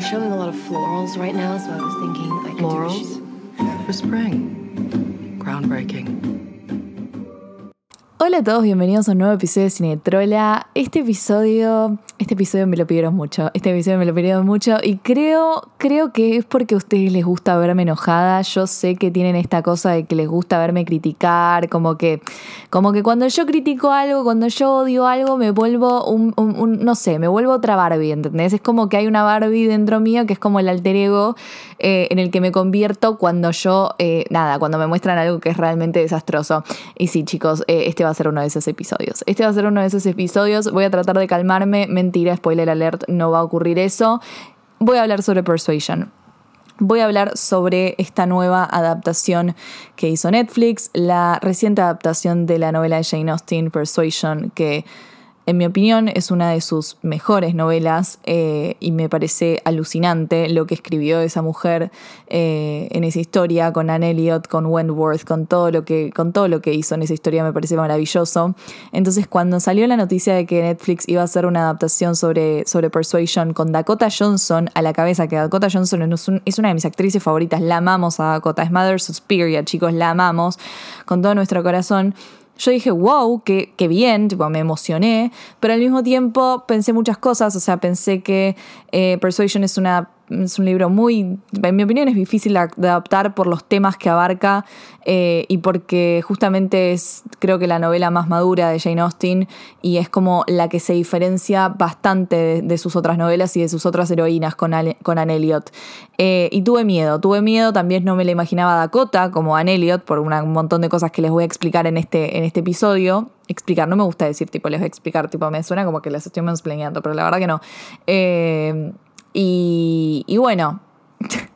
They're showing a lot of florals right now, so I was thinking I could Florals? For spring. Groundbreaking. Hola a todos, bienvenidos a un nuevo episodio de Cinetrola. Este episodio, este episodio me lo pidieron mucho, este episodio me lo pidieron mucho y creo, creo que es porque a ustedes les gusta verme enojada. Yo sé que tienen esta cosa de que les gusta verme criticar, como que, como que cuando yo critico algo, cuando yo odio algo, me vuelvo un, no sé, me vuelvo otra Barbie, ¿entendés? Es como que hay una Barbie dentro mío que es como el alter ego eh, en el que me convierto cuando yo, eh, nada, cuando me muestran algo que es realmente desastroso. Y sí, chicos, eh, este va a ser uno de esos episodios. Este va a ser uno de esos episodios. Voy a tratar de calmarme. Mentira, spoiler alert, no va a ocurrir eso. Voy a hablar sobre Persuasion. Voy a hablar sobre esta nueva adaptación que hizo Netflix, la reciente adaptación de la novela de Jane Austen, Persuasion, que en mi opinión es una de sus mejores novelas eh, y me parece alucinante lo que escribió esa mujer eh, en esa historia con Anne Elliot, con Wentworth, con todo, lo que, con todo lo que hizo en esa historia me parece maravilloso. Entonces cuando salió la noticia de que Netflix iba a hacer una adaptación sobre, sobre Persuasion con Dakota Johnson a la cabeza, que Dakota Johnson es, es una de mis actrices favoritas, la amamos a Dakota, es Mother Suspiria, chicos, la amamos con todo nuestro corazón. Yo dije, wow, qué, qué bien, tipo, me emocioné, pero al mismo tiempo pensé muchas cosas, o sea, pensé que eh, Persuasion es, una, es un libro muy, en mi opinión es difícil de adaptar por los temas que abarca eh, y porque justamente es creo que la novela más madura de Jane Austen y es como la que se diferencia bastante de, sus otras novelas y de sus otras heroínas con, con Anne Elliot. Eh, y tuve miedo, tuve miedo, también no me la imaginaba Dakota como Anne Elliot por un montón de cosas que les voy a explicar en este, en este episodio. Explicar, no me gusta decir tipo les voy a explicar, tipo me suena como que las estoy mansplaineando, pero la verdad que no. Eh, y, y bueno,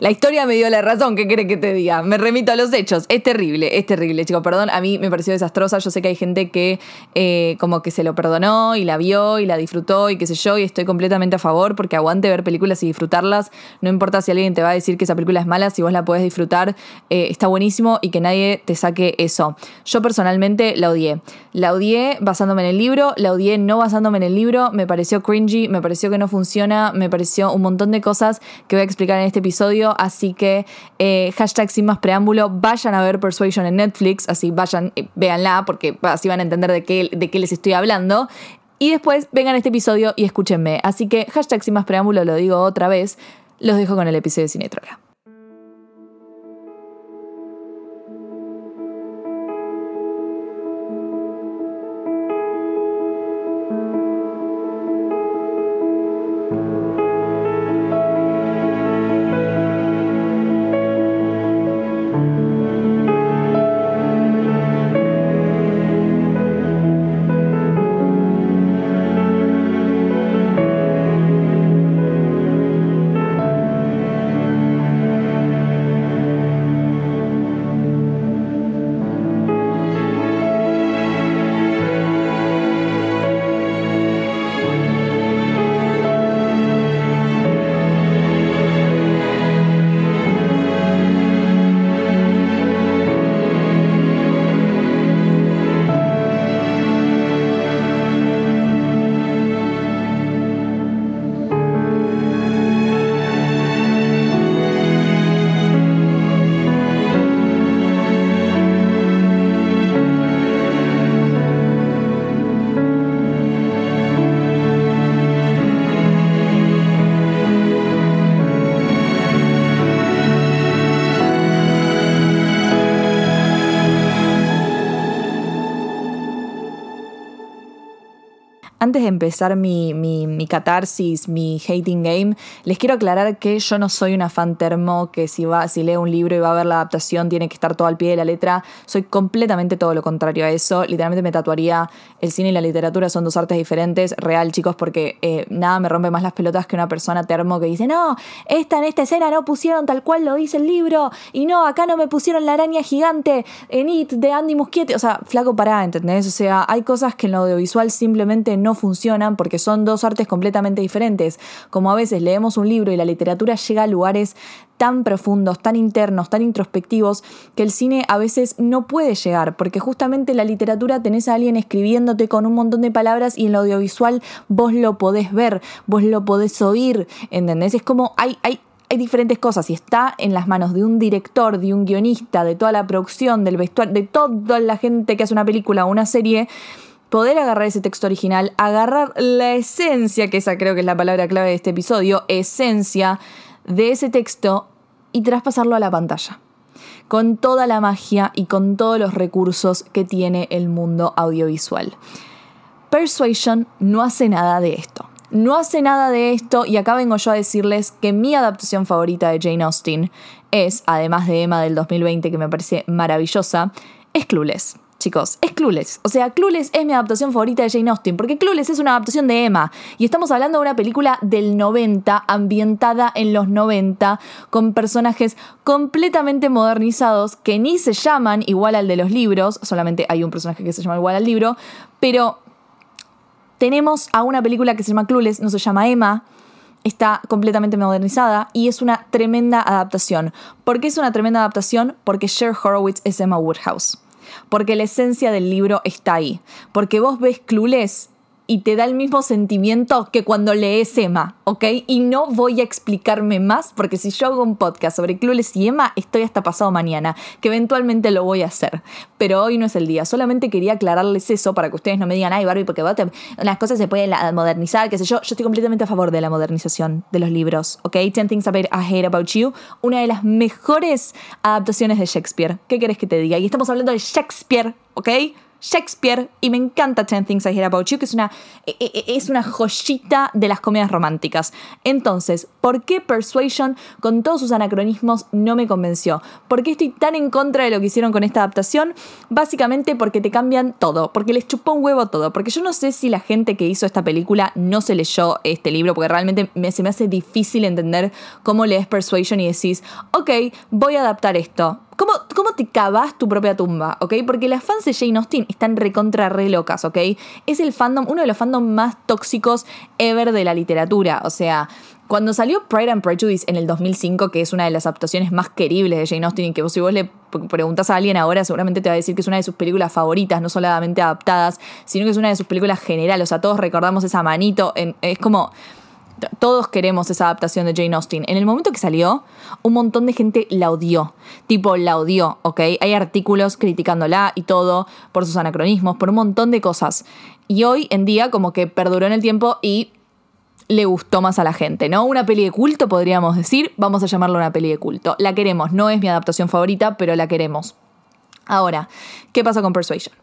la historia me dio la razón, ¿qué quiere que te diga? Me remito a los hechos. Es terrible, es terrible, chicos. Perdón, a mí me pareció desastrosa. Yo sé que hay gente que eh, como que se lo perdonó y la vio y la disfrutó y qué sé yo, y estoy completamente a favor porque aguante ver películas y disfrutarlas. No importa si alguien te va a decir que esa película es mala, si vos la podés disfrutar, eh, está buenísimo y que nadie te saque eso. Yo personalmente la odié. La odié basándome en el libro, la odié no basándome en el libro, me pareció cringy, me pareció que no funciona, me pareció un montón de cosas que voy a explicar en este episodio, así que eh, hashtag sin más preámbulo, vayan a ver Persuasion en Netflix, así vayan, eh, véanla, porque así van a entender de qué, de qué les estoy hablando. Y después vengan a este episodio y escúchenme. Así que hashtag sin más preámbulo, lo digo otra vez, los dejo con el episodio de Cinetrola. Antes de empezar mi, mi, mi catarsis, mi hating game, les quiero aclarar que yo no soy una fan termo que si va, si lee un libro y va a ver la adaptación tiene que estar todo al pie de la letra. Soy completamente todo lo contrario a eso. Literalmente me tatuaría el cine y la literatura son dos artes diferentes. Real, chicos, porque eh, nada me rompe más las pelotas que una persona termo que dice, no, esta en esta escena no pusieron tal cual lo dice el libro. Y no, acá no me pusieron la araña gigante en It de Andy Muschietti. O sea, flaco pará, ¿entendés? O sea, hay cosas que en lo audiovisual simplemente no funcionan porque son dos artes completamente diferentes. Como a veces leemos un libro y la literatura llega a lugares tan profundos, tan internos, tan introspectivos, que el cine a veces no puede llegar, porque justamente en la literatura tenés a alguien escribiéndote con un montón de palabras y en lo audiovisual vos lo podés ver, vos lo podés oír, ¿entendés? Es como hay, hay, hay diferentes cosas y está en las manos de un director, de un guionista, de toda la producción, del vestuario, de toda la gente que hace una película o una serie, poder agarrar ese texto original, agarrar la esencia, que esa creo que es la palabra clave de este episodio, esencia de ese texto y traspasarlo a la pantalla. Con toda la magia y con todos los recursos que tiene el mundo audiovisual. Persuasion no hace nada de esto no hace nada de esto y acá vengo yo a decirles que mi adaptación favorita de Jane Austen es, además de Emma del 2020 que me parece maravillosa, es Clueless. Chicos, es Clueless. O sea, Clueless es mi adaptación favorita de Jane Austen, porque Clueless es una adaptación de Emma. Y estamos hablando de una película del 90, ambientada en los 90, con personajes completamente modernizados que ni se llaman igual al de los libros, solamente hay un personaje que se llama igual al libro, pero tenemos a una película que se llama Clueless, no se llama Emma, está completamente modernizada y es una tremenda adaptación. ¿Por qué es una tremenda adaptación? Porque Cher Horowitz es Emma Woodhouse. Porque la esencia del libro está ahí. Porque vos ves Clueless y te da el mismo sentimiento que cuando lees Emma, ¿ok? Y no voy a explicarme más porque si yo hago un podcast sobre Clueless y Emma, estoy hasta pasado mañana, que eventualmente lo voy a hacer. Pero hoy no es el día. Solamente quería aclararles eso para que ustedes no me digan, ay, Barbie, porque las cosas se pueden modernizar, qué sé yo. Yo estoy completamente a favor de la modernización de los libros, ¿ok? Ten Things I Hate About You, una de las mejores adaptaciones de Shakespeare. ¿Qué querés que te diga? Y estamos hablando de Shakespeare, ¿ok? Shakespeare y me encanta Ten Things I Hear About You, que es una, e, e, e, es una joyita de las comedias románticas. Entonces, ¿por qué Persuasion, con todos sus anacronismos, no me convenció? ¿Por qué estoy tan en contra de lo que hicieron con esta adaptación? Básicamente porque te cambian todo, porque les chupó un huevo todo, porque yo no sé si la gente que hizo esta película no se leyó este libro, porque realmente se me hace difícil entender cómo lees Persuasion y decís, ok, voy a adaptar esto ¿Cómo, ¿Cómo, te cavas tu propia tumba? ¿Ok? Porque las fans de Jane Austen están recontra re locas, ¿ok? Es el fandom, uno de los fandoms más tóxicos ever de la literatura. O sea, cuando salió Pride and Prejudice en el 2005, que es una de las adaptaciones más queribles de Jane Austen, y que vos si vos le preguntas a alguien ahora, seguramente te va a decir que es una de sus películas favoritas, no solamente adaptadas, sino que es una de sus películas generales. O sea, todos recordamos esa manito. es como todos queremos esa adaptación de Jane Austen. En el momento que salió, un montón de gente la odió. Tipo, la odió, ¿ok? Hay artículos criticándola y todo por sus anacronismos, por un montón de cosas. Y hoy en día como que perduró en el tiempo y le gustó más a la gente, ¿no? Una peli de culto, podríamos decir. Vamos a llamarla una peli de culto. La queremos. No es mi adaptación favorita, pero la queremos. Ahora, ¿qué pasa con Persuasion?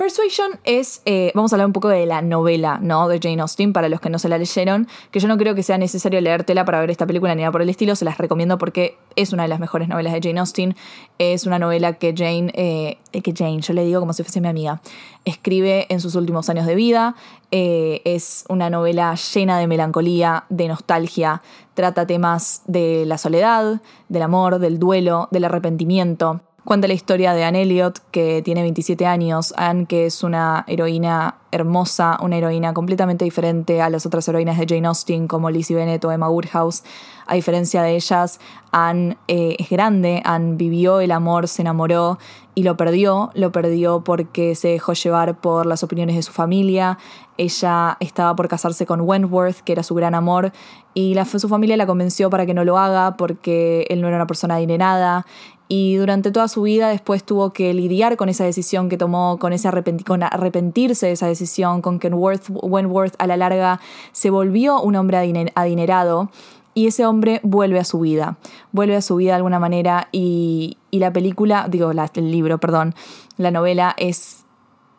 Persuasion es, eh, vamos a hablar un poco de la novela, ¿no? De Jane Austen, para los que no se la leyeron, que yo no creo que sea necesario leértela para ver esta película ni nada por el estilo, se las recomiendo porque es una de las mejores novelas de Jane Austen, es una novela que Jane, eh, que Jane, yo le digo como si fuese mi amiga, escribe en sus últimos años de vida, eh, es una novela llena de melancolía, de nostalgia, trata temas de la soledad, del amor, del duelo, del arrepentimiento Cuenta la historia de Anne Elliot, que tiene 27 años. Anne, que es una heroína hermosa, una heroína completamente diferente a las otras heroínas de Jane Austen, como Lizzie Bennet o Emma Woodhouse. A diferencia de ellas, Anne eh, es grande, Anne vivió el amor, se enamoró y lo perdió. Lo perdió porque se dejó llevar por las opiniones de su familia. Ella estaba por casarse con Wentworth, que era su gran amor, y su familia la convenció para que no lo haga porque él no era una persona adinerada y durante toda su vida después tuvo que lidiar con esa decisión que tomó, con, ese con arrepentirse de esa decisión, con que Wentworth a la larga se volvió un hombre adinerado y ese hombre vuelve a su vida, vuelve a su vida de alguna manera y, la película, digo, el libro, perdón, la novela es,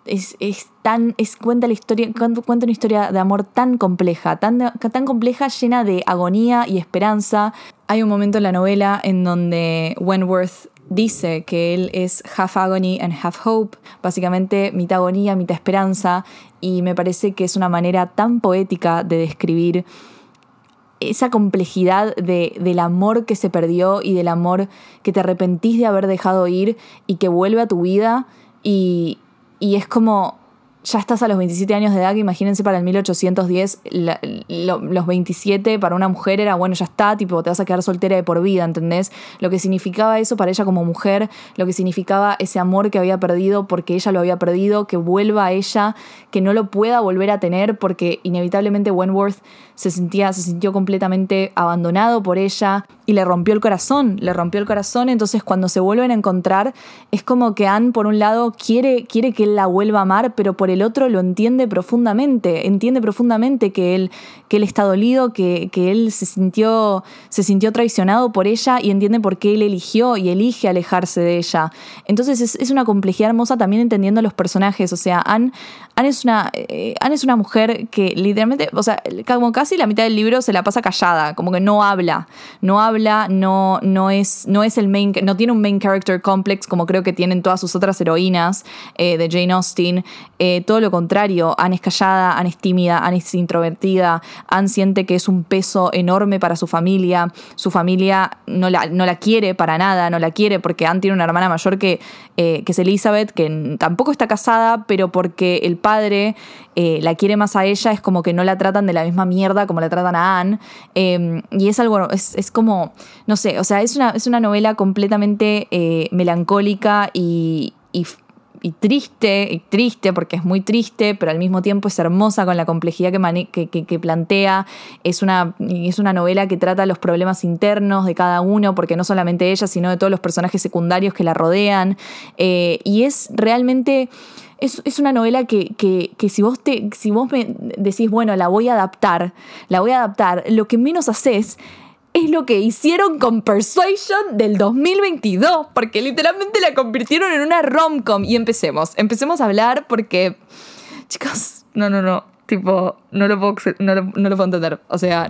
es, tan, es, cuenta la historia, cuenta una historia de amor tan compleja, tan, tan compleja, llena de agonía y esperanza. Hay un momento en la novela en donde Wentworth dice que él es half agony and half hope, básicamente mitad agonía, mitad esperanza, y me parece que es una manera tan poética de describir esa complejidad de, del amor que se perdió y del amor que te arrepentís de haber dejado ir y que vuelve a tu vida y, y es como ya estás a los 27 años de edad, que imagínense para el 1810, los 27 para una mujer era, bueno, ya está, tipo, te vas a quedar soltera de por vida, ¿entendés? Lo que significaba eso para ella como mujer, lo que significaba ese amor que había perdido porque ella lo había perdido, que vuelva a ella, que no lo pueda volver a tener porque inevitablemente Wentworth se sentía, se sintió completamente abandonado por ella y le rompió el corazón, le rompió el corazón, entonces cuando se vuelven a encontrar es como que Anne por un lado quiere, quiere que él la vuelva a amar, pero por el otro lo entiende profundamente, entiende profundamente que él, que él está dolido, que, que él se sintió, se sintió traicionado por ella y entiende por qué él eligió y elige alejarse de ella. Entonces es, es una complejidad hermosa también entendiendo los personajes, o sea, Anne, Anne es una, eh, Anne es una mujer que literalmente, o sea, como casi la mitad del libro se la pasa callada, como que no habla, no habla, no, no, es, no es el main, no tiene un main character complex como creo que tienen todas sus otras heroínas eh, de Jane Austen. Eh, todo lo contrario, Anne es callada, Anne es tímida, Anne es introvertida, Anne siente que es un peso enorme para su familia, su familia no la, no la quiere para nada, no la quiere porque Anne tiene una hermana mayor que, que es Elizabeth, que tampoco está casada, pero porque el padre eh, la quiere más a ella, es como que no la tratan de la misma mierda como la tratan a Anne. Em, y es algo, es, como, no sé, o sea, es una, es una novela completamente eh, melancólica y, y triste, y triste porque es muy triste, pero al mismo tiempo es hermosa con la complejidad que, que, plantea. Es una, es una novela que trata los problemas internos de cada uno, porque no solamente ella, sino de todos los personajes secundarios que la rodean. Eh, y es realmente es, una novela que, si, vos te, si vos me decís, bueno, la voy a adaptar, la voy a adaptar, lo que menos haces es lo que hicieron con Persuasion del 2022, porque literalmente la convirtieron en una rom-com. Y empecemos, empecemos a hablar porque, chicos, no, no, no, tipo, no lo puedo, no lo, puedo entender. O sea,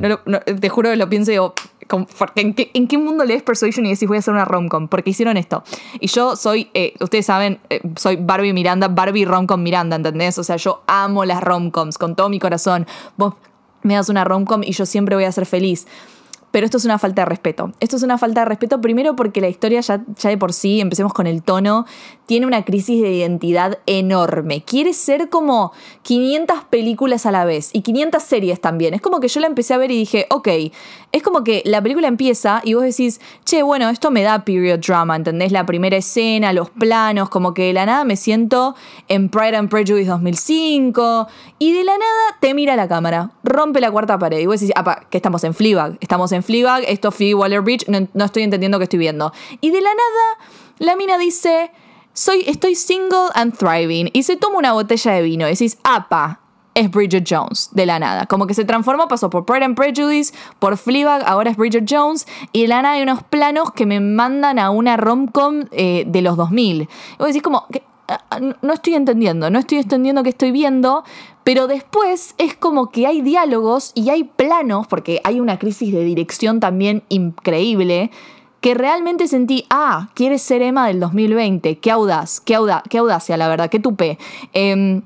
te juro que lo pienso y digo, ¿en qué, ¿en qué, mundo lees Persuasion y decís voy a hacer una romcom? Porque hicieron esto. Y yo soy, eh, ustedes saben, eh, soy Barbie Miranda, Barbie romcom Miranda, ¿entendés? O sea, yo amo las romcoms con todo mi corazón. Vos me das una romcom y yo siempre voy a ser feliz. Pero esto es una falta de respeto. Esto es una falta de respeto primero porque la historia ya, ya de por sí, empecemos con el tono, tiene una crisis de identidad enorme. Quiere ser como 500 películas a la vez y 500 series también. Es como que yo la empecé a ver y dije, ok, es como que la película empieza y vos decís, che, bueno, esto me da period drama, ¿entendés? La primera escena, los planos, como que de la nada me siento en Pride and Prejudice 2005 y de la nada te mira la cámara, rompe la cuarta pared y vos decís, apa, que estamos en Fleabag, estamos en Fleabag, esto es Waller-Bridge, no, estoy entendiendo qué estoy viendo. Y de la nada, la mina dice, soy, estoy single and thriving, y se toma una botella de vino y decís, apa, es Bridget Jones, de la nada. Como que se transformó, pasó por Pride and Prejudice, por Fleabag, ahora es Bridget Jones, y de la nada hay unos planos que me mandan a una romcom eh, de los 2000. Y vos decís como, ah, no estoy entendiendo, no estoy entendiendo qué estoy viendo, pero después es como que hay diálogos y hay planos, porque hay una crisis de dirección también increíble, que realmente sentí, ah, quieres ser Emma del 2020, qué audaz, qué, audaz, qué audacia, la verdad, qué tupe. Eh,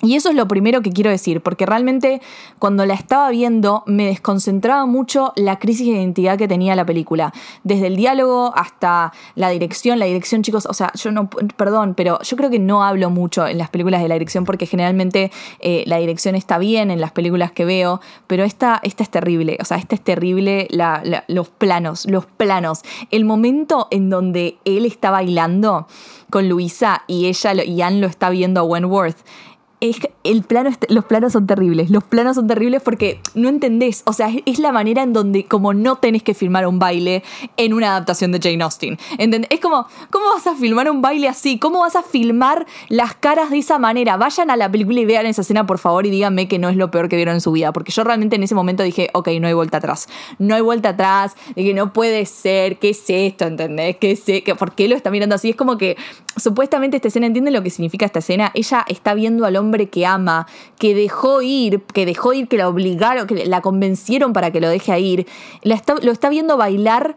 y eso es lo primero que quiero decir, porque realmente cuando la estaba viendo me desconcentraba mucho la crisis de identidad que tenía la película. Desde el diálogo hasta la dirección. La dirección, chicos, o sea, yo no, perdón, pero yo creo que no hablo mucho en las películas de la dirección porque generalmente eh, la dirección está bien en las películas que veo, pero esta, esta es terrible. O sea, esta es terrible, los planos, los planos. El momento en donde él está bailando con Luisa y ella y Anne lo está viendo a Wentworth el plano, los planos son terribles. Los planos son terribles porque no entendés. O sea, es, la manera en donde, como no tenés que filmar un baile en una adaptación de Jane Austen. Es como, ¿cómo vas a filmar un baile así? ¿Cómo vas a filmar las caras de esa manera? Vayan a la película y vean esa escena, por favor, y díganme que no es lo peor que vieron en su vida. Porque yo realmente en ese momento dije, ok, no hay vuelta atrás. No hay vuelta atrás, de que no puede ser, ¿qué es esto? ¿Entendés? ¿Qué es e-? ¿Por qué lo está mirando así? Es como que supuestamente esta escena, ¿entienden lo que significa esta escena? Ella está viendo al hombre hombre que ama, que dejó ir, que dejó ir, que la obligaron, que la convencieron para que lo deje ir, lo está viendo bailar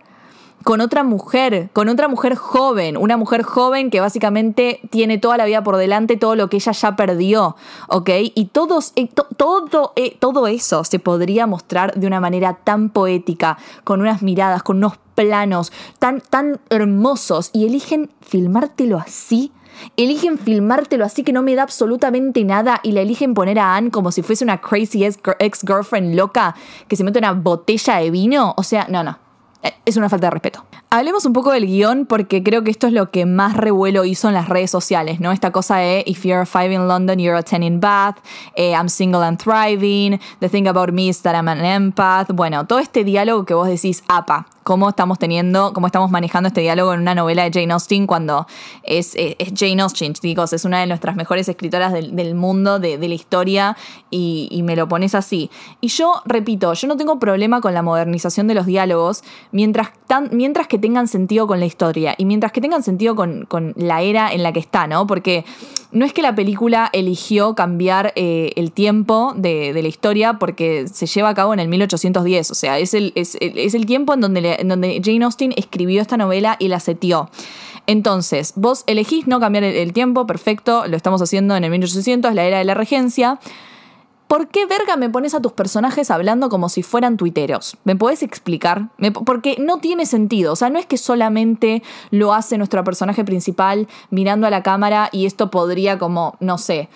con otra mujer, con otra mujer joven, una mujer joven que básicamente tiene toda la vida por delante, todo lo que ella ya perdió, ¿ok? Y todos, eh, todo, eh, todo eso se podría mostrar de una manera tan poética, con unas miradas, con unos planos tan, tan hermosos, y eligen filmártelo así Eligen filmártelo así que no me da absolutamente nada y la eligen poner a Anne como si fuese una crazy ex-girlfriend loca que se mete una botella de vino. O sea, no, no. Eh, es una falta de respeto. Hablemos un poco del guion porque creo que esto es lo que más revuelo hizo en las redes sociales, ¿no? Esta cosa de if you're five in London, you're a ten in Bath, eh, I'm single and thriving, the thing about me is that I'm an empath. Bueno, todo este diálogo que vos decís, apa, cómo estamos teniendo, cómo estamos manejando este diálogo en una novela de Jane Austen cuando es, Jane Austen, chicos, es una de nuestras mejores escritoras del, mundo, de, la historia, y, me lo pones así. Y yo, repito, yo no tengo problema con la modernización de los diálogos mientras, mientras que tengan sentido con la historia y mientras que tengan sentido con, la era en la que está, ¿no? Porque no es que la película eligió cambiar eh, el tiempo de, la historia porque se lleva a cabo en el 1810, o sea, es el, es, es el tiempo en donde en donde Jane Austen escribió esta novela y la setió. Entonces, vos elegís no cambiar el, tiempo, perfecto, lo estamos haciendo en el 1800, la era de la regencia. ¿Por qué verga me pones a tus personajes hablando como si fueran tuiteros? ¿Me podés explicar? porque no tiene sentido. O sea, no es que solamente lo hace nuestro personaje principal mirando a la cámara y esto podría como, no sé,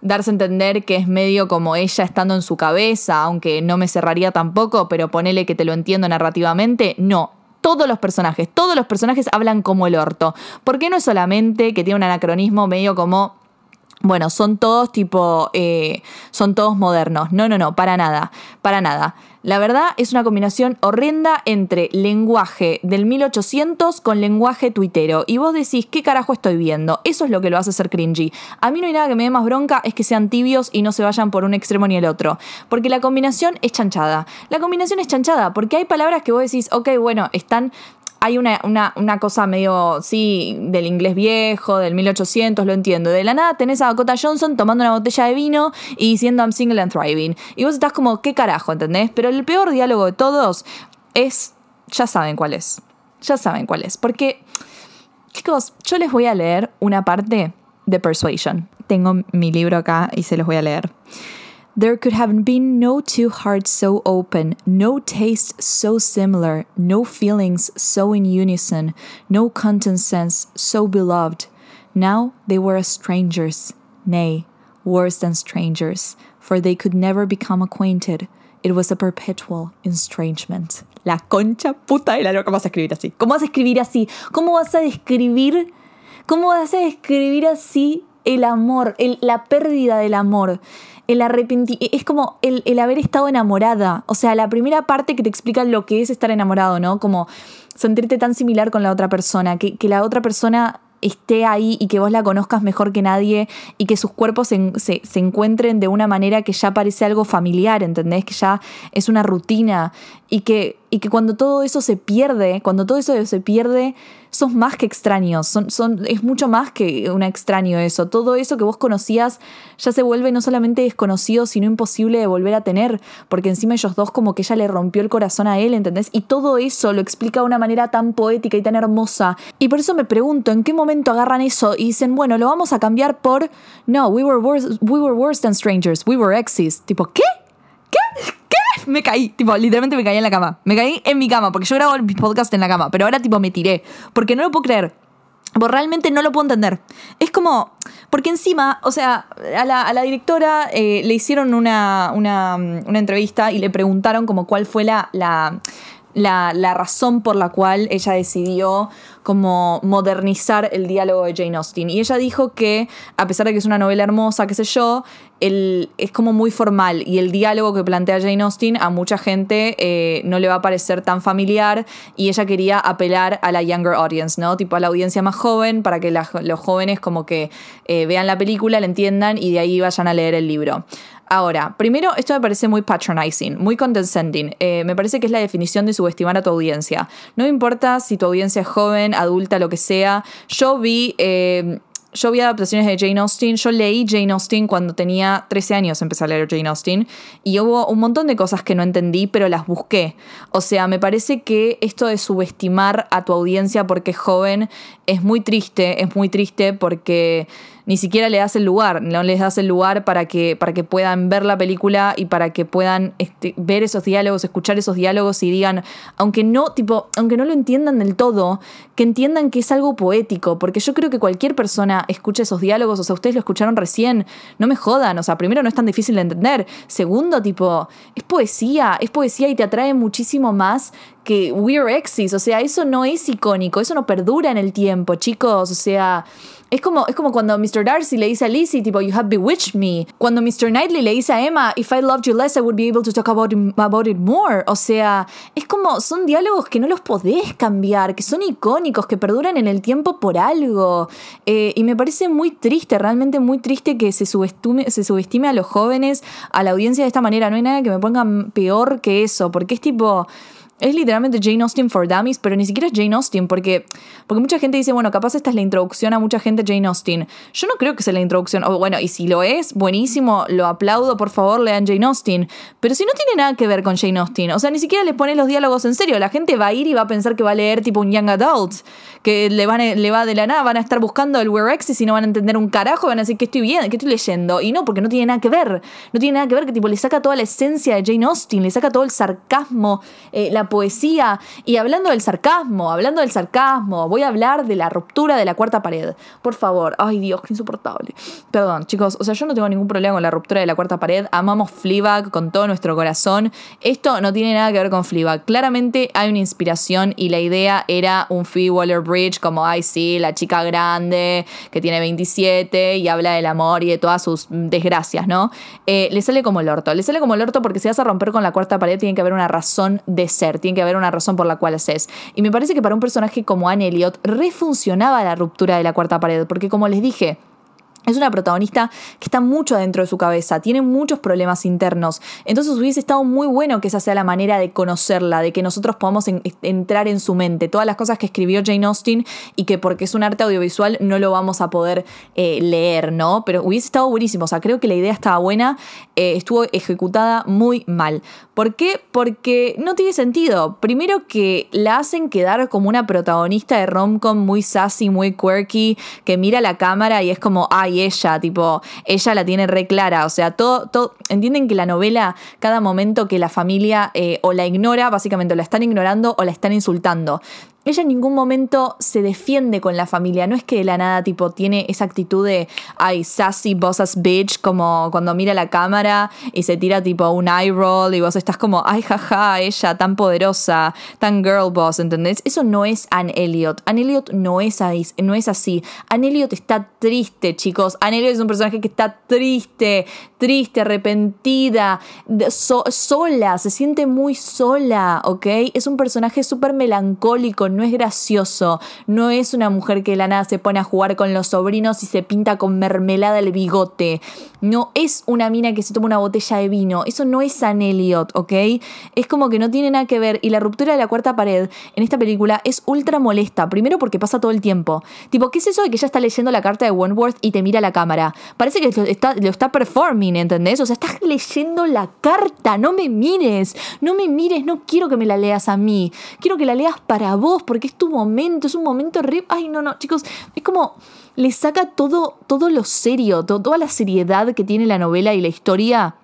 darse a entender que es medio como ella estando en su cabeza, aunque no me cerraría tampoco, pero ponele que te lo entiendo narrativamente, no. Todos los personajes, todos los personajes hablan como el orto. ¿Por qué no es solamente que tiene un anacronismo medio como bueno, son todos tipo, eh, son todos modernos. No, no, no, para nada, para nada. La verdad es una combinación horrenda entre lenguaje del 1800 con lenguaje tuitero. Y vos decís, ¿qué carajo estoy viendo? Eso es lo que lo hace ser cringy. A mí no hay nada que me dé más bronca, es que sean tibios y no se vayan por un extremo ni el otro. Porque la combinación es chanchada. La combinación es chanchada porque hay palabras que vos decís, ok, bueno, están hay una, cosa medio, sí, del inglés viejo, del 1800, lo entiendo. De la nada tenés a Dakota Johnson tomando una botella de vino y diciendo I'm single and thriving. Y vos estás como, ¿qué carajo, entendés? Pero el peor diálogo de todos es, ya saben cuál es. Ya saben cuál es. Porque, chicos, yo les voy a leer una parte de Persuasion. Tengo mi libro acá y se los voy a leer. There could have been no two hearts so open, no tastes so similar, no feelings so in unison, no content sense so beloved. Now they were strangers, nay, worse than strangers, for they could never become acquainted. It was a perpetual estrangement. La concha puta de la loca. ¿Cómo vas a escribir así? ¿Cómo vas a escribir así? ¿Cómo vas a describir? ¿Cómo vas a describir así el amor, el, la pérdida del amor? El arrepentimiento, es como el, el, haber estado enamorada. O sea, la primera parte que te explica lo que es estar enamorado, ¿no? Como sentirte tan similar con la otra persona, que, que la otra persona esté ahí y que vos la conozcas mejor que nadie y que sus cuerpos se, se, se, encuentren de una manera que ya parece algo familiar, ¿entendés? Que ya es una rutina y que, y que cuando todo eso se pierde, cuando todo eso se pierde, sos más que extraños, son, son, es mucho más que un extraño eso. Todo eso que vos conocías ya se vuelve no solamente desconocido, sino imposible de volver a tener, porque encima ellos dos como que ella le rompió el corazón a él, ¿entendés? Y todo eso lo explica de una manera tan poética y tan hermosa. Y por eso me pregunto, ¿en qué momento agarran eso y dicen, bueno, lo vamos a cambiar por, no, we were worse, we were worse than strangers, we were exes? Tipo, ¿qué? ¿Qué? Me caí, tipo, literalmente me caí en la cama. Me caí en mi cama, porque yo grabo mi podcast en la cama, pero ahora tipo me tiré, porque no lo puedo creer. Porque realmente no lo puedo entender. Es como, porque encima, o sea, a la, directora eh, le hicieron una, una, una, entrevista y le preguntaron como cuál fue la, la, la, la razón por la cual ella decidió como modernizar el diálogo de Jane Austen. Y ella dijo que, a pesar de que es una novela hermosa, qué sé yo, el, es como muy formal y el diálogo que plantea Jane Austen a mucha gente eh, no le va a parecer tan familiar y ella quería apelar a la younger audience, ¿no? Tipo a la audiencia más joven para que los jóvenes como que eh, vean la película, la entiendan y de ahí vayan a leer el libro. Ahora, primero, esto me parece muy patronizing, muy condescending. Eh, me parece que es la definición de subestimar a tu audiencia. No importa si tu audiencia es joven, adulta, lo que sea. Yo vi eh, yo vi adaptaciones de Jane Austen, yo leí Jane Austen cuando tenía 13 años, empecé a leer Jane Austen, y hubo un montón de cosas que no entendí, pero las busqué. O sea, me parece que esto de subestimar a tu audiencia porque es joven es muy triste, es muy triste porque ni siquiera le das el lugar, no les das el lugar para que, para que puedan ver la película y para que puedan este, ver esos diálogos, escuchar esos diálogos y digan, aunque no, tipo, aunque no lo entiendan del todo, que entiendan que es algo poético, porque yo creo que cualquier persona escuche esos diálogos, o sea, ustedes lo escucharon recién, no me jodan, o sea, primero no es tan difícil de entender, segundo, tipo, es poesía, es poesía y te atrae muchísimo más que We're Exes, o sea, eso no es icónico, eso no perdura en el tiempo, chicos, o sea... Es como, es como cuando Mr. Darcy le dice a Lizzie, tipo, you have bewitched me. Cuando Mr. Knightley le dice a Emma, if I loved you less, I would be able to talk about it, about it more. O sea, es como, son diálogos que no los podés cambiar, que son icónicos, que perduran en el tiempo por algo. Eh, y me parece muy triste, realmente muy triste que se subestime, se subestime a los jóvenes, a la audiencia de esta manera. No hay nada que me ponga peor que eso, porque es tipo es literalmente Jane Austen for Dummies, pero ni siquiera es Jane Austen, porque, porque mucha gente dice, bueno, capaz esta es la introducción a mucha gente Jane Austen. Yo no creo que sea la introducción, bueno, y si lo es, buenísimo, lo aplaudo, por favor, lean Jane Austen. Pero si no tiene nada que ver con Jane Austen, o sea, ni siquiera le pones los diálogos en serio, la gente va a ir y va a pensar que va a leer tipo un Young Adult, que le, van, le va de la nada, van a estar buscando el Where Exes y no van a entender un carajo, van a decir que estoy bien, que estoy leyendo. Y no, porque no tiene nada que ver, no tiene nada que ver, que tipo le saca toda la esencia de Jane Austen, le saca todo el sarcasmo, eh, la poesía y hablando del sarcasmo, hablando del sarcasmo, voy a hablar de la ruptura de la cuarta pared. Por favor, ay Dios, qué insoportable. Perdón, chicos, o sea, yo no tengo ningún problema con la ruptura de la cuarta pared. Amamos Fleabag con todo nuestro corazón. Esto no tiene nada que ver con Fleabag. Claramente hay una inspiración y la idea era un Phoebe Como, ay sí, la chica grande que tiene 27 y habla del amor y de todas sus desgracias, ¿no? Eh, le sale como el orto. Le sale como el orto porque si vas a romper con la cuarta pared tiene que haber una razón de ser, tiene que haber una razón por la cual haces. Y me parece que para un personaje como Anne Elliot refuncionaba la ruptura de la cuarta pared, porque como les dije, es una protagonista que está mucho dentro de su cabeza, tiene muchos problemas internos. Entonces hubiese estado muy bueno que esa sea la manera de conocerla, de que nosotros podamos entrar en su mente. Todas las cosas que escribió Jane Austen y que porque es un arte audiovisual no lo vamos a poder eh, leer, ¿no? Pero hubiese estado buenísimo. O sea, creo que la idea estaba buena, eh, estuvo ejecutada muy mal. ¿Por qué? Porque no tiene sentido. Primero que la hacen quedar como una protagonista de romcom muy sassy, muy quirky, que mira la cámara y es como, ay, ella, tipo, ella la tiene re clara, o sea, todo, todo, entienden que la novela, cada momento que la familia eh, o la ignora, básicamente la están ignorando o la están insultando ella en ningún momento se defiende con la familia. No es que de la nada, tipo, tiene esa actitud de, ay, sassy boss bitch, como cuando mira la cámara y se tira, tipo, un eye roll y vos estás como, ay, jaja, ella tan poderosa, tan girl boss, ¿entendés? Eso no es Anne Elliot. Anne Elliot no es, no es así. Anne Elliot está triste, chicos. Anne Elliot es un personaje que está triste, triste, arrepentida, sola, se siente muy sola, ¿ok? Es un personaje súper melancólico, no es gracioso, no es una mujer que de la nada se pone a jugar con los sobrinos y se pinta con mermelada el bigote, no es una mina que se toma una botella de vino, eso no es San Elliot, ¿ok? Es como que no tiene nada que ver. Y la ruptura de la cuarta pared en esta película es ultra molesta, primero porque pasa todo el tiempo, tipo, ¿qué es eso de que ella está leyendo la carta de Wentworth y te mira la cámara? Parece que lo está, lo está performing, ¿entendés? O sea, estás leyendo la carta, no me mires, no me mires, no quiero que me la leas a mí, quiero que la leas para vos porque es tu momento, es un momento re... Ay, no, no, chicos, es como le saca todo, todo lo serio, toda la seriedad que tiene la novela y la historia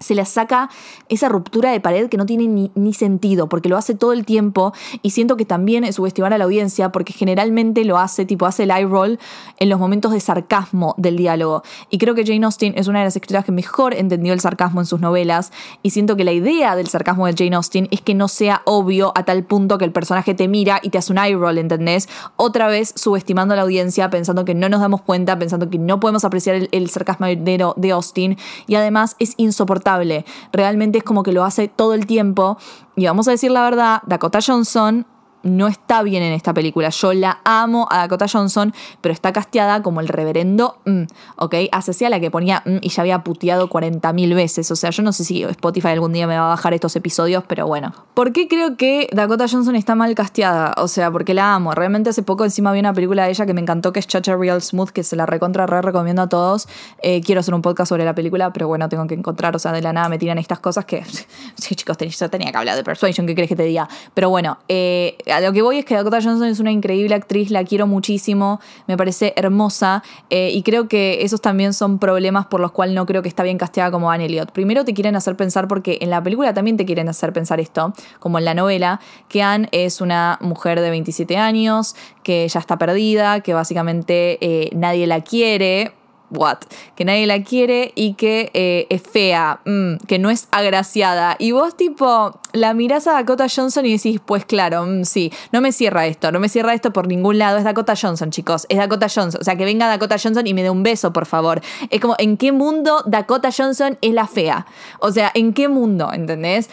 se le saca esa ruptura de pared que no tiene ni, sentido, porque lo hace todo el tiempo y siento que también es subestimar a la audiencia, porque generalmente lo hace, tipo, hace el eye roll en los momentos de sarcasmo del diálogo. Y creo que Jane Austen es una de las escritoras que mejor entendió el sarcasmo en sus novelas, y siento que la idea del sarcasmo de Jane Austen es que no sea obvio a tal punto que el personaje te mira y te hace un eye roll, ¿entendés? Otra vez subestimando a la audiencia, pensando que no nos damos cuenta, pensando que no podemos apreciar el, sarcasmo de, de Austen, y además es insoportable Realmente es como que lo hace todo el tiempo. Y vamos a decir la verdad, Dakota Johnson no está bien en esta película. Yo la amo a Dakota Johnson, pero está casteada como el reverendo, mm, ¿ok? Así a la que ponía mm, y ya había puteado 40.000 veces. O sea, yo no sé si Spotify algún día me va a bajar estos episodios, pero bueno. ¿Por qué creo que Dakota Johnson está mal casteada? O sea, porque la amo. Realmente hace poco encima vi una película de ella que me encantó, que es Chacha Real Smooth, que se la recontra re recomiendo a todos. Eh, quiero hacer un podcast sobre la película, pero bueno, tengo que encontrar, o sea, de la nada me tiran estas cosas que, sí, chicos, yo tenía que hablar de Persuasion, ¿qué crees que te diga? Pero bueno, eh, lo que voy es que Dakota Johnson es una increíble actriz, la quiero muchísimo, me parece hermosa eh, y creo que esos también son problemas por los cuales no creo que está bien casteada como Anne Elliot. Primero te quieren hacer pensar, porque en la película también te quieren hacer pensar esto, como en la novela, que Anne es una mujer de 27 años, que ya está perdida, que básicamente eh, nadie la quiere, what, que nadie la quiere y que eh, es fea, mm, que no es agraciada. Y vos tipo la mirás a Dakota Johnson y decís, pues claro, mm, sí, no me cierra esto, no me cierra esto por ningún lado, es Dakota Johnson, chicos, es Dakota Johnson. O sea, que venga Dakota Johnson y me dé un beso, por favor. Es como, ¿en qué mundo Dakota Johnson es la fea? O sea, ¿en qué mundo? ¿Entendés?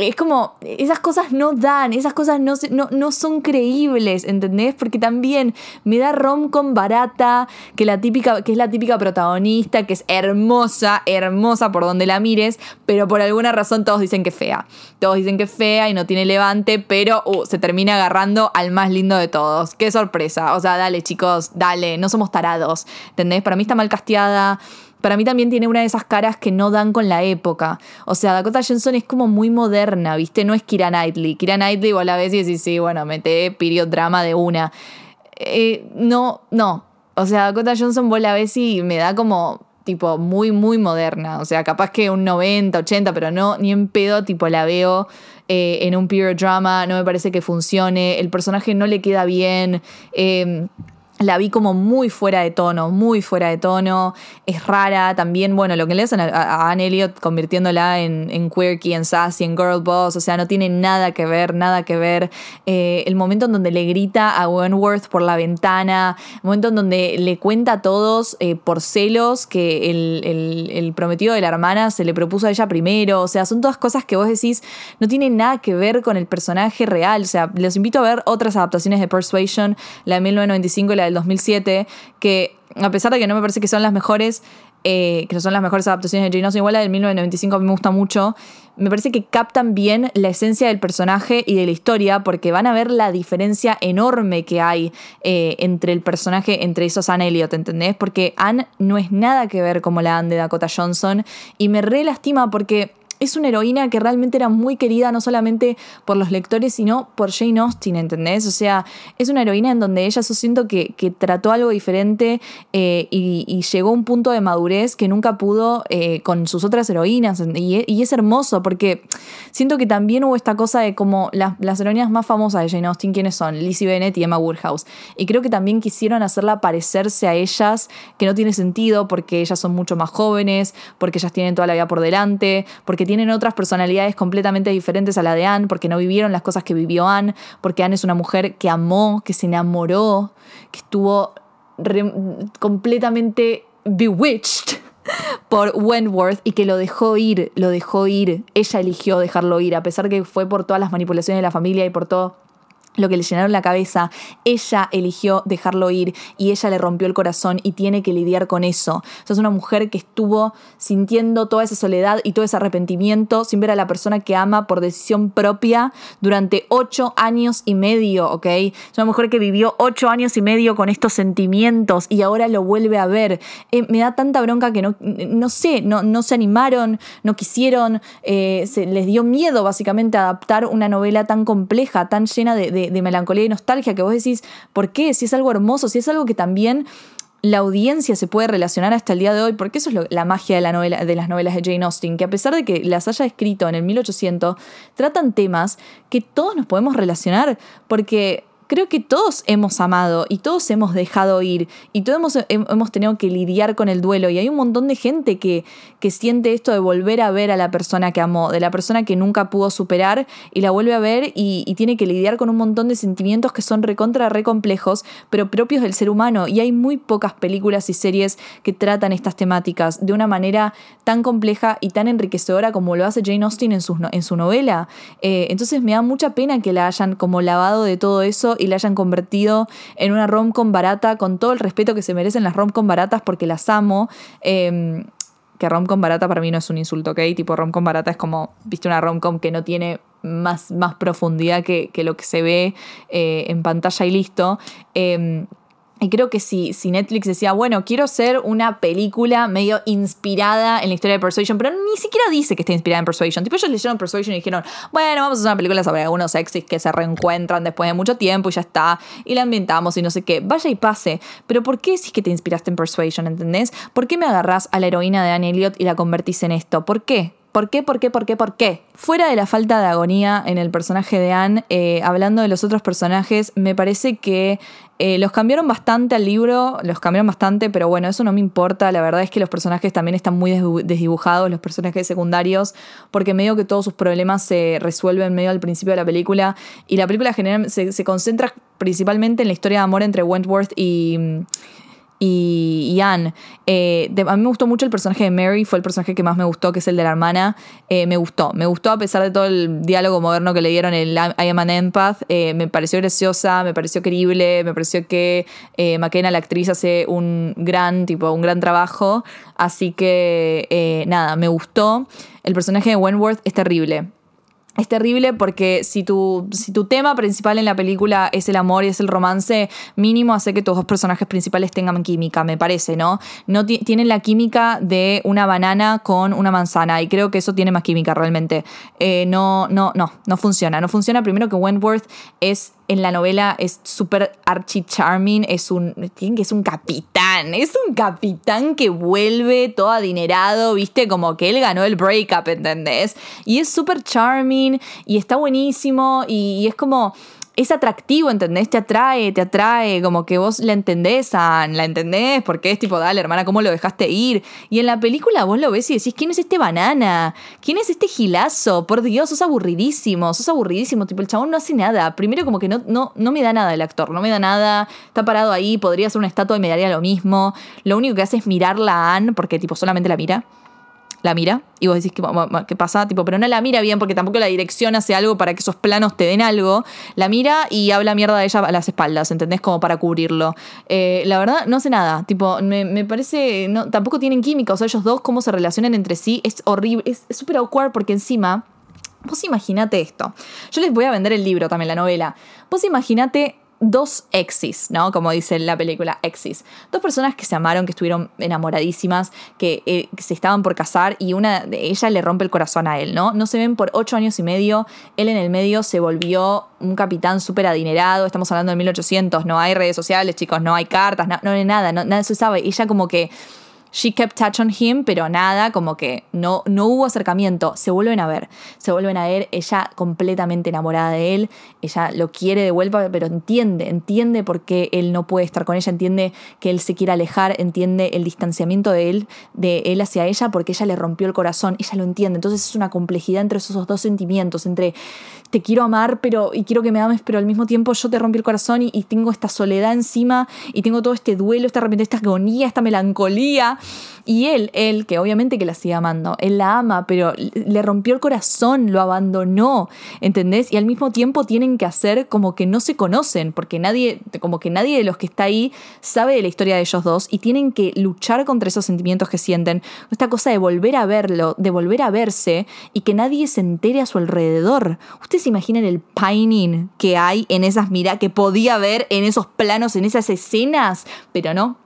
Es como, esas cosas no dan, esas cosas no, no, no son creíbles, ¿entendés? Porque también me da rom-com barata, que, la típica, que es la típica protagonista, que es hermosa, hermosa por donde la mires, pero por alguna razón todos dicen que es fea. Todos dicen que es fea y no tiene levante, pero uh, se termina agarrando al más lindo de todos. Qué sorpresa. O sea, dale chicos, dale, no somos tarados. ¿Entendés? Para mí está mal casteada. Para mí también tiene una de esas caras que no dan con la época. O sea, Dakota Johnson es como muy moderna, ¿viste? No es Kira Knightley. Kira Knightley vos la ves y sí, bueno, mete period drama de una. Eh, no, no. O sea, Dakota Johnson vos la ves y me da como tipo muy, muy moderna. O sea, capaz que un 90, 80, pero no, ni en pedo, tipo la veo eh, en un period drama, no me parece que funcione, el personaje no le queda bien. Eh, la vi como muy fuera de tono, muy fuera de tono, es rara también, bueno, lo que le hacen a, Anne Elliot convirtiéndola en, en, quirky, en sassy, en girl boss, o sea, no tiene nada que ver, nada que ver. Eh, el momento en donde le grita a Wentworth por la ventana, el momento en donde le cuenta a todos eh, por celos que el, el, prometido de la hermana se le propuso a ella primero, o sea, son todas cosas que vos decís no tienen nada que ver con el personaje real, o sea, les invito a ver otras adaptaciones de Persuasion, la de 1995 y la del 2007, que a pesar de que no me parece que son las mejores, eh, que no son las mejores adaptaciones de Jane Austen, igual la del 1995 a mí me gusta mucho, me parece que captan bien la esencia del personaje y de la historia, porque van a ver la diferencia enorme que hay eh, entre el personaje, entre esos Anne Elliot, ¿entendés? Porque Anne no es nada que ver como la Anne de Dakota Johnson, y me re lastima porque es una heroína que realmente era muy querida no solamente por los lectores, sino por Jane Austen, ¿entendés? O sea, es una heroína en donde ella, yo siento que, trató algo diferente eh, y, llegó a un punto de madurez que nunca pudo eh, con sus otras heroínas. Y, es hermoso porque siento que también hubo esta cosa de como las heroínas más famosas de Jane Austen, ¿quiénes son? Lizzie Bennett y Emma Woodhouse. Y creo que también quisieron hacerla parecerse a ellas, que no tiene sentido porque ellas son mucho más jóvenes, porque ellas tienen toda la vida por delante, porque tienen otras personalidades completamente diferentes a la de Anne, porque no vivieron las cosas que vivió Anne, porque Anne es una mujer que amó, que se enamoró, que estuvo completamente bewitched por Wentworth y que lo dejó ir, lo dejó ir. Ella eligió dejarlo ir, a pesar que fue por todas las manipulaciones de la familia y por todo lo que le llenaron la cabeza, ella eligió dejarlo ir y ella le rompió el corazón y tiene que lidiar con eso. es una mujer que estuvo sintiendo toda esa soledad y todo ese arrepentimiento sin ver a la persona que ama por decisión propia durante ocho años y medio, ¿ok? Es una mujer que vivió ocho años y medio con estos sentimientos y ahora lo vuelve a ver. Eh, me da tanta bronca que no, no sé, no, no se animaron, no quisieron, eh, se les dio miedo básicamente adaptar una novela tan compleja, tan llena de, melancolía y nostalgia que vos decís, ¿por qué? Si es algo hermoso, si es algo que también la audiencia se puede relacionar hasta el día de hoy, porque eso es la magia de, la novela, de las novelas de Jane Austen, que a pesar de que las haya escrito en el 1800, tratan temas que todos nos podemos relacionar, porque creo que todos hemos amado y todos hemos dejado ir y todos hemos, tenido que lidiar con el duelo y hay un montón de gente que, que siente esto de volver a ver a la persona que amó, de la persona que nunca pudo superar y la vuelve a ver y, tiene que lidiar con un montón de sentimientos que son recontra re complejos, pero propios del ser humano y hay muy pocas películas y series que tratan estas temáticas de una manera tan compleja y tan enriquecedora como lo hace Jane Austen en su, en su novela. Eh, entonces me da mucha pena que la hayan como lavado de todo eso y la hayan convertido en una rom-com barata con todo el respeto que se merecen las rom-com baratas porque las amo. Eh, que rom-com barata para mí no es un insulto, ¿ok? Tipo rom-com barata es como, viste, una rom-com que no tiene más, más profundidad que, lo que se ve eh, en pantalla y listo. Em, Y creo que si, si Netflix decía, bueno, quiero hacer una película medio inspirada en la historia de Persuasion, pero ni siquiera dice que está inspirada en Persuasion. Tipo, ellos leyeron Persuasion y dijeron, bueno, vamos a hacer una película sobre algunos exes que se reencuentran después de mucho tiempo y ya está, y la ambientamos y no sé qué. Vaya y pase. Pero ¿por qué si que te inspiraste en Persuasion, entendés? ¿Por qué me agarrás a la heroína de Anne Elliot y la convertís en esto? ¿Por qué? ¿Por qué? ¿Por qué? ¿Por qué? ¿Por qué? Fuera de la falta de agonía en el personaje de Anne, eh, hablando de los otros personajes, me parece que eh, los cambiaron bastante al libro, los cambiaron bastante, pero bueno, eso no me importa. La verdad es que los personajes también están muy desdibujados, los personajes secundarios, porque medio que todos sus problemas se resuelven medio al principio de la película. Y la película general se, se concentra principalmente en la historia de amor entre Wentworth y y, Anne. Eh, a mí me gustó mucho el personaje de Mary, fue el personaje que más me gustó, que es el de la hermana. Eh, me gustó, me gustó a pesar de todo el diálogo moderno que le dieron, el I am an empath. Eh, me pareció graciosa, me pareció creíble, me pareció que McKenna, la actriz, hace un gran, tipo, un gran trabajo. Así que, nada, me gustó. El personaje de Wentworth es terrible es terrible porque si tu, si tu tema principal en la película es el amor y es el romance, mínimo hace que tus dos personajes principales tengan química, me parece, ¿no? no tienen la química de una banana con una manzana y creo que eso tiene más química realmente. Eh, no, no, no, no funciona. No funciona primero que Wentworth es en la novela es súper archi charming, es un, es un capitán, es un capitán que vuelve todo adinerado, viste, como que él ganó el breakup, ¿entendés? Y es súper charming y está buenísimo y es como es atractivo, ¿entendés? Te atrae, te atrae, como que vos la entendés, Anne, la entendés, porque es tipo, dale, hermana, ¿cómo lo dejaste ir? Y en la película vos lo ves y decís, ¿quién es este banana? ¿Quién es este gilazo? Por Dios, sos aburridísimo, sos aburridísimo, tipo, el chabón no hace nada. Primero como que no, no, no me da nada el actor, no me da nada, está parado ahí, podría ser una estatua y me daría lo mismo. Lo único que hace es mirarla a Anne, porque tipo, solamente la mira la mira y vos decís, ¿qué, pasa? Tipo, pero no la mira bien porque tampoco la dirección hace algo para que esos planos te den algo. La mira y habla mierda de ella a las espaldas, ¿entendés? Como para cubrirlo. Eh, la verdad, no sé nada. Tipo, me, parece. No, tampoco tienen química. O sea, ellos dos, cómo se relacionan entre sí, es horrible. Es súper awkward porque encima. Vos imaginate esto. Yo les voy a vender el libro también, la novela. Vos imaginate dos exis, ¿no? Como dice la película, exis. Dos personas que se amaron, que estuvieron enamoradísimas, que, eh, se estaban por casar y una de ellas le rompe el corazón a él, ¿no? No se ven por ocho años y medio. Él en el medio se volvió un capitán súper adinerado. Estamos hablando de 1800. No hay redes sociales, chicos, no hay cartas, no, no hay nada, no, nada se sabe. Ella como que She kept touch on him, pero nada, como que no, no hubo acercamiento. Se vuelven a ver, se vuelven a ver, ella completamente enamorada de él, ella lo quiere de vuelta, pero entiende, entiende por qué él no puede estar con ella, entiende que él se quiere alejar, entiende el distanciamiento de él, de él hacia ella, porque ella le rompió el corazón, ella lo entiende. Entonces es una complejidad entre esos dos sentimientos, entre te quiero amar, pero y quiero que me ames, pero al mismo tiempo yo te rompí el corazón y, tengo esta soledad encima y tengo todo este duelo, esta esta agonía, esta melancolía y él, él, que obviamente que la sigue amando, él la ama, pero le rompió el corazón, lo abandonó, ¿entendés? Y al mismo tiempo tienen que hacer como que no se conocen, porque nadie, como que nadie de los que está ahí sabe de la historia de ellos dos y tienen que luchar contra esos sentimientos que sienten. Esta cosa de volver a verlo, de volver a verse y que nadie se entere a su alrededor. Ustedes se imaginan el pining que hay en esas miradas, que podía haber en esos planos, en esas escenas, pero no,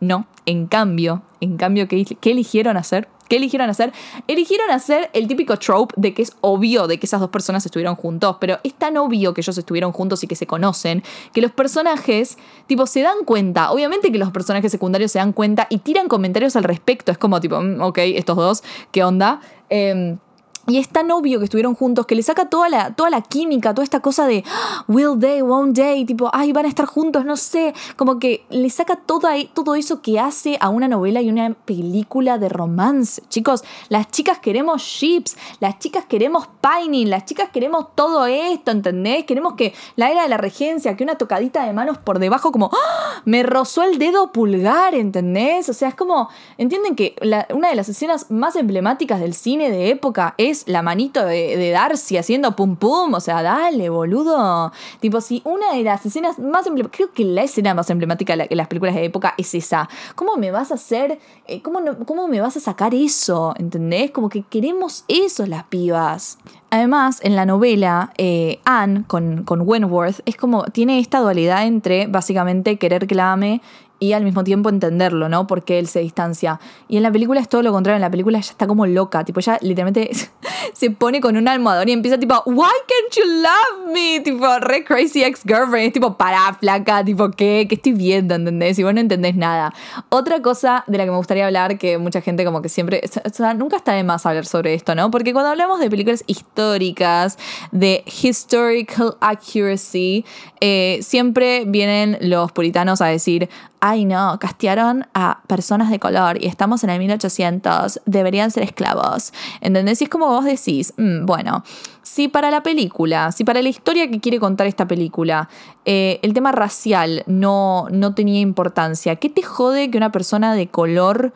no, en cambio, en cambio, ¿qué, eligieron hacer? ¿Qué eligieron hacer? Eligieron hacer el típico trope de que es obvio de que esas dos personas estuvieron juntos, pero es tan obvio que ellos estuvieron juntos y que se conocen, que los personajes, tipo, se dan cuenta. Obviamente que los personajes secundarios se dan cuenta y tiran comentarios al respecto. Es como, tipo, mm, ok, estos dos, ¿qué onda? Eh, y es tan obvio que estuvieron juntos que le saca toda la, toda la química, toda esta cosa de ah, will they, won't they, tipo, ay, van a estar juntos, no sé. Como que le saca todo, todo eso que hace a una novela y una película de romance. Chicos, las chicas queremos ships, las chicas queremos pining, las chicas queremos todo esto, ¿entendés? Queremos que la era de la regencia, que una tocadita de manos por debajo, como ¡Ah! me rozó el dedo pulgar, ¿entendés? O sea, es como, entienden que una de las escenas más emblemáticas del cine de época es La manito de, de Darcy haciendo pum pum, o sea, dale, boludo. Tipo, si una de las escenas más emblemáticas, creo que la escena más emblemática de las películas de época es esa. ¿Cómo me vas a hacer, eh, cómo, cómo me vas a sacar eso? ¿Entendés? Como que queremos eso las pibas. Además, en la novela, eh, Anne con, con Wentworth es como, tiene esta dualidad entre básicamente querer que la ame y al mismo tiempo entenderlo, ¿no? Porque él se distancia. Y en la película es todo lo contrario, en la película ella está como loca, tipo, ella literalmente se pone con un almohadón y empieza tipo, Why can't you love me? Tipo, re crazy ex-girlfriend, es tipo, para, flaca, tipo, ¿qué? ¿Qué estoy viendo? ¿Entendés? Y vos no entendés nada. Otra cosa de la que me gustaría hablar, que mucha gente como que siempre, o sea, nunca está de más hablar sobre esto, ¿no? Porque cuando hablamos de películas históricas, de historical accuracy, eh, siempre vienen los puritanos a decir, ay no, castearon a personas de color y estamos en el 1800, deberían ser esclavos. ¿Entendés? Y es como vos decís, mm, bueno, si para la película, si para la historia que quiere contar esta película, eh, el tema racial no, no tenía importancia, ¿qué te jode que una persona de color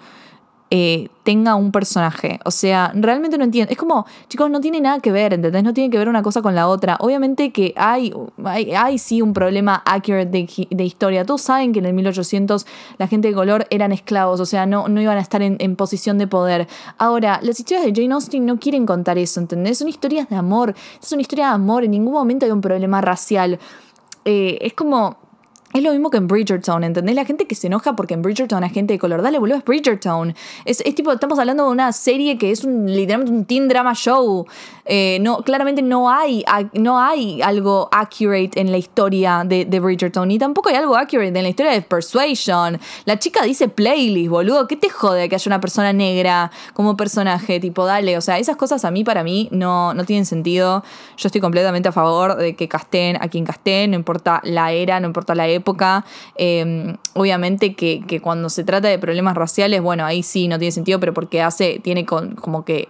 eh, tenga un personaje. O sea, realmente no entiendo. Es como, chicos, no tiene nada que ver, ¿entendés? No tiene que ver una cosa con la otra. Obviamente que hay, hay, sí un problema accurate de, historia. Todos saben que en el 1800 la gente de color eran esclavos, o sea, no, no iban a estar en, en posición de poder. Ahora, las historias de Jane Austen no quieren contar eso, ¿entendés? Son historias de amor. Es una historia de amor. En ningún momento hay un problema racial. Eh, es como es lo mismo que en Bridgerton, ¿entendés? La gente que se enoja porque en Bridgerton hay gente de color. Dale, boludo, es Bridgerton. Es, es tipo, estamos hablando de una serie que es un, literalmente un teen drama show. Eh, no, claramente no hay, no hay algo accurate en la historia de, de, Bridgerton. Ni tampoco hay algo accurate en la historia de Persuasion. La chica dice playlist, boludo. ¿Qué te jode que haya una persona negra como personaje? Tipo, dale. O sea, esas cosas a mí, para mí, no, no tienen sentido. Yo estoy completamente a favor de que casten a quien casten. No importa la era, no importa la época época. Em, obviamente que, cuando se trata de problemas raciales, bueno, ahí sí no tiene sentido, pero porque hace, tiene como que,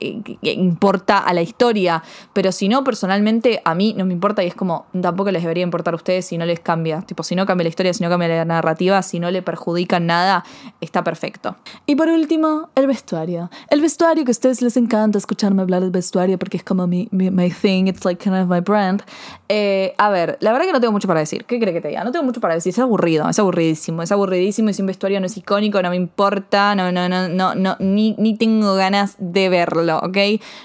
eh, que importa a la historia. Pero si no, personalmente a mí no me importa y es como, tampoco les debería importar a ustedes si no les cambia. Tipo, si no cambia la historia, si no cambia la narrativa, si no le perjudican nada, está perfecto. Y por último, el vestuario. El vestuario que a ustedes les encanta escucharme hablar del vestuario porque es como mi, mi, thing, it's like kind of my brand. Eh, a ver, la verdad que no tengo mucho para decir. ¿Qué cree que te diga? No tengo mucho para decir, es aburrido, es aburridísimo, es aburridísimo si un vestuario no es icónico, no me importa, no, no, no, no, no, ni, ni tengo ganas de verlo, ¿ok?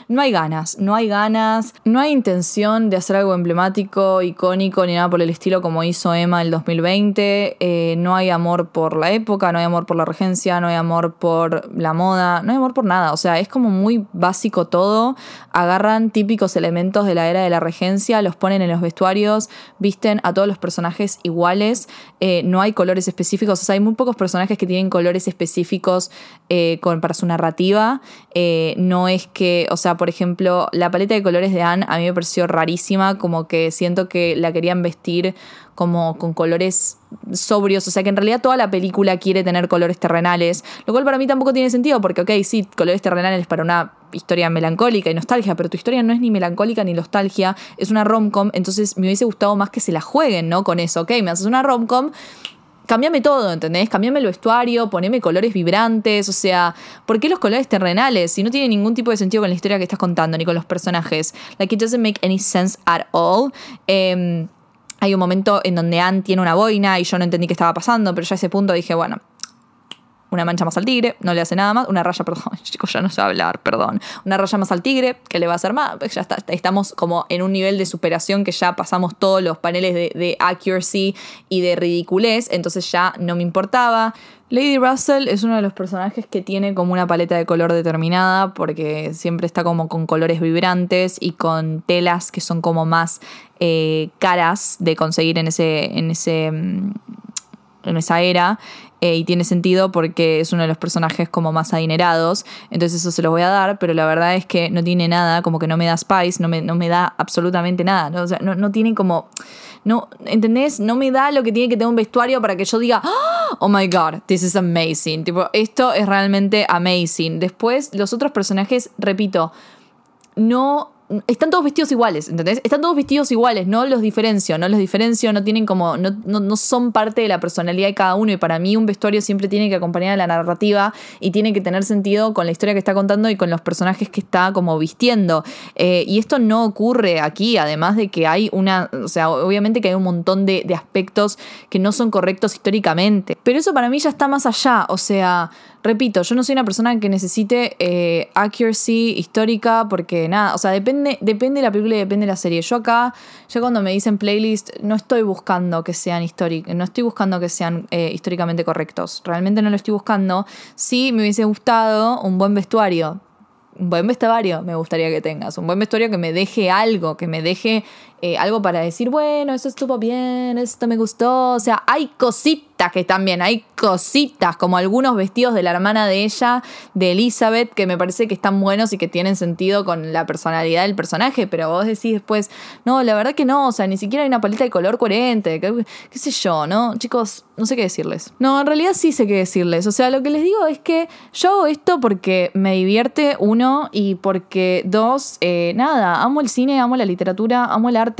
No hay ganas, no hay ganas, no hay intención de hacer algo emblemático, icónico, ni nada por el estilo como hizo Emma el 2020, eh, no hay amor por la época, no hay amor por la regencia, no hay amor por la moda, no hay amor por nada, o sea, es como muy básico todo, agarran típicos elementos de la era de la regencia, los ponen en los vestuarios, visten a todos los personajes iguales, eh, no hay colores específicos, o sea, hay muy pocos personajes que tienen colores específicos eh, con, para su narrativa. Eh, no es que, o sea, por ejemplo, la paleta de colores de Anne a mí me pareció rarísima, como que siento que la querían vestir como con colores sobrios, o sea que en realidad toda la película quiere tener colores terrenales, lo cual para mí tampoco tiene sentido, porque ok, sí, colores terrenales para una historia melancólica y nostalgia, pero tu historia no es ni melancólica ni nostalgia, es una rom-com, entonces me hubiese gustado más que se la jueguen, ¿no? Con eso, ok, me haces una rom-com, Cámbiame todo, ¿entendés? Cámbiame el vestuario, poneme colores vibrantes, o sea, ¿por qué los colores terrenales? Si no tiene ningún tipo de sentido con la historia que estás contando, ni con los personajes. Like, it doesn't make any sense at all. Eh, hay un momento en donde Anne tiene una boina y yo no entendí qué estaba pasando, pero ya a ese punto dije, bueno, una mancha más al tigre, no le hace nada más, una raya, perdón, chicos, ya no sé hablar, perdón, una raya más al tigre, ¿qué le va a hacer más? Pues ya está, estamos como en un nivel de superación que ya pasamos todos los paneles de, de accuracy y de ridiculez, entonces ya no me importaba. Lady Russell es uno de los personajes que tiene como una paleta de color determinada porque siempre está como con colores vibrantes y con telas que son como más eh, caras de conseguir en ese, en ese mm, en esa era eh, y tiene sentido porque es uno de los personajes como más adinerados, entonces eso se lo voy a dar, pero la verdad es que no tiene nada, como que no me da spice, no me, no me da absolutamente nada, ¿no? O sea, no, no tiene como, no, ¿entendés? No me da lo que tiene que tener un vestuario para que yo diga, oh my god, this is amazing, tipo, esto es realmente amazing. Después, los otros personajes, repito, no están todos vestidos iguales, ¿entendés? Están todos vestidos iguales, no los diferencio, no los diferencio, no tienen como, no, no, son parte de la personalidad de cada uno y para mí un vestuario siempre tiene que acompañar a la narrativa y tiene que tener sentido con la historia que está contando y con los personajes que está como vistiendo. Eh, y esto no ocurre aquí, además de que hay una, o sea, obviamente que hay un montón de, de aspectos que no son correctos históricamente, pero eso para mí ya está más allá, o sea, repito, yo no soy una persona que necesite eh, accuracy histórica porque nada, o sea, depende, depende de la película y depende de la serie. Yo acá, ya cuando me dicen playlist, no estoy buscando que sean históricos, no estoy buscando que sean eh, históricamente correctos. Realmente no lo estoy buscando. Sí me hubiese gustado un buen vestuario. Un buen vestuario me gustaría que tengas. Un buen vestuario que me deje algo, que me deje eh, algo para decir, bueno, eso estuvo bien, esto me gustó. O sea, hay cositas que también, hay cositas, como algunos vestidos de la hermana de ella, de Elizabeth, que me parece que están buenos y que tienen sentido con la personalidad del personaje, pero vos decís después, no, la verdad que no, o sea, ni siquiera hay una paleta de color coherente, qué, qué sé yo, ¿no? Chicos, no sé qué decirles. No, en realidad sí sé qué decirles. O sea, lo que les digo es que yo hago esto porque me divierte, uno, y porque dos, eh, nada, amo el cine, amo la literatura, amo el arte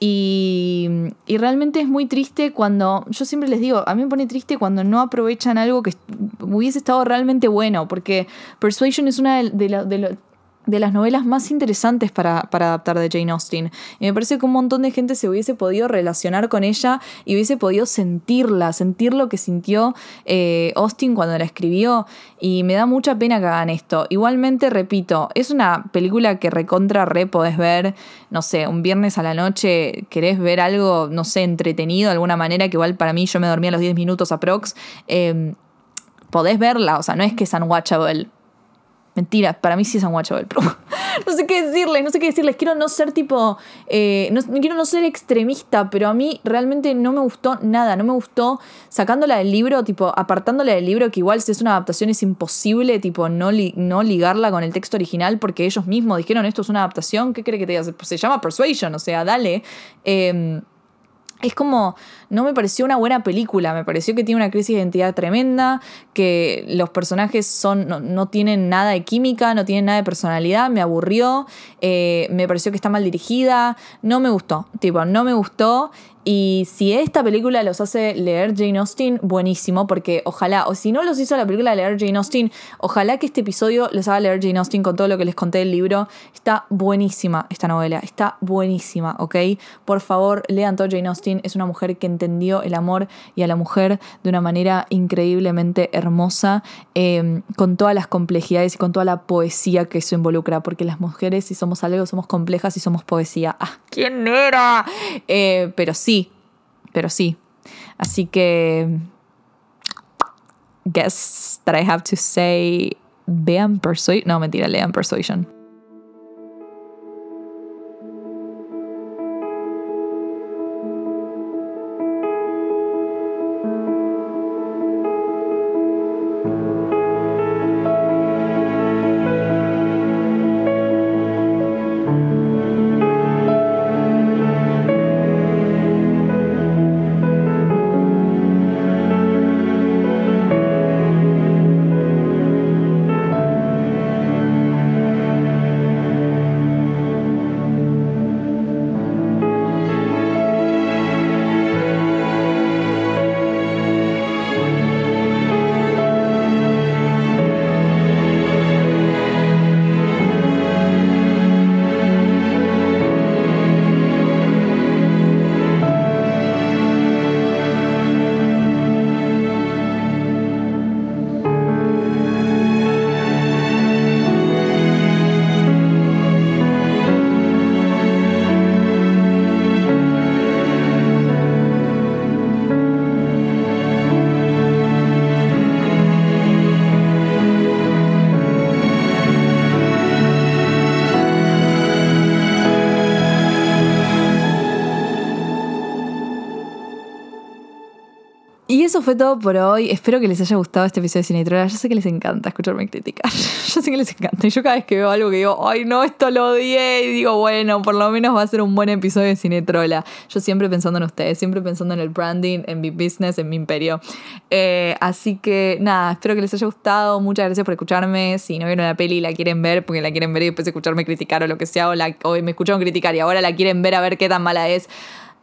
y, realmente es muy triste cuando, yo siempre les digo, a mí me pone triste cuando no aprovechan algo que hubiese estado realmente bueno, porque Persuasion es una de, de, de las novelas más interesantes para, adaptar de Jane Austen. Y me parece que un montón de gente se hubiese podido relacionar con ella y hubiese podido sentirla, sentir lo que sintió eh, Austen cuando la escribió. Y me da mucha pena que hagan esto. Igualmente, repito, es una película que recontra re podés ver, no sé, un viernes a la noche, querés ver algo, no sé, entretenido de alguna manera, que igual para mí yo me dormía a los 10 minutos aprox. Eh, podés verla, o sea, no es que es unwatchable Mentira, para mí sí es unwatchable, pero no sé qué decirles, no sé qué decirles. Quiero no ser tipo, eh, no, quiero no ser extremista, pero a mí realmente no me gustó nada, no me gustó sacándola del libro, tipo apartándola del libro, que igual si es una adaptación es imposible, tipo no, no ligarla con el texto original, porque ellos mismos dijeron esto es una adaptación, ¿qué cree que te diga? Se llama Persuasion, o sea, dale. Eh, es como, no me pareció una buena película, me pareció que tiene una crisis de identidad tremenda, que los personajes son, no, tienen nada de química, no tienen nada de personalidad, me aburrió, eh, me pareció que está mal dirigida, no me gustó, tipo, no me gustó y si esta película los hace leer Jane Austen, buenísimo, porque ojalá, o si no los hizo la película leer Jane Austen, ojalá que este episodio les haga leer Jane Austen con todo lo que les conté del libro. Está buenísima esta novela, está buenísima, ¿ok? Por favor, lean todo Jane Austen. Es una mujer que entendió el amor y a la mujer de una manera increíblemente hermosa, em, con todas las complejidades y con toda la poesía que eso involucra, porque las mujeres, si somos algo, somos complejas y somos poesía. ¡Ah! ¿Quién era? Eh, pero sí pero sí. Así que, guess that I have to say, vean Persuasion. No, mentira, lean Persuasion. Eso fue todo por hoy. Espero que les haya gustado este episodio de Cinetrola. Yo sé que les encanta escucharme criticar. Yo sé que les encanta. Y yo cada vez que veo algo que digo, ay no, esto lo odié, y digo, bueno, por lo menos va a ser un buen episodio de Cinetrola. Yo siempre pensando en ustedes, siempre pensando en el branding, en mi business, en mi imperio. Eh, así que nada, espero que les haya gustado. Muchas gracias por escucharme. Si no vieron la peli y la quieren ver, porque la quieren ver y después escucharme criticar o lo que sea, o, me escucharon criticar y ahora la quieren ver a ver qué tan mala es.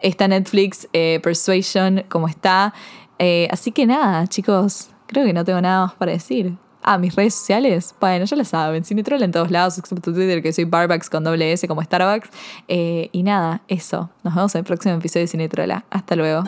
Está Netflix, eh, Persuasion, como está. Eh, así que nada, chicos, creo que no tengo nada más para decir. Ah, mis redes sociales, bueno, ya lo saben, Cinetrol en todos lados, excepto Twitter, que soy Barbucks con doble S como Starbucks. Eh, y nada, eso. Nos vemos en el próximo episodio de Cinetrola. Hasta luego.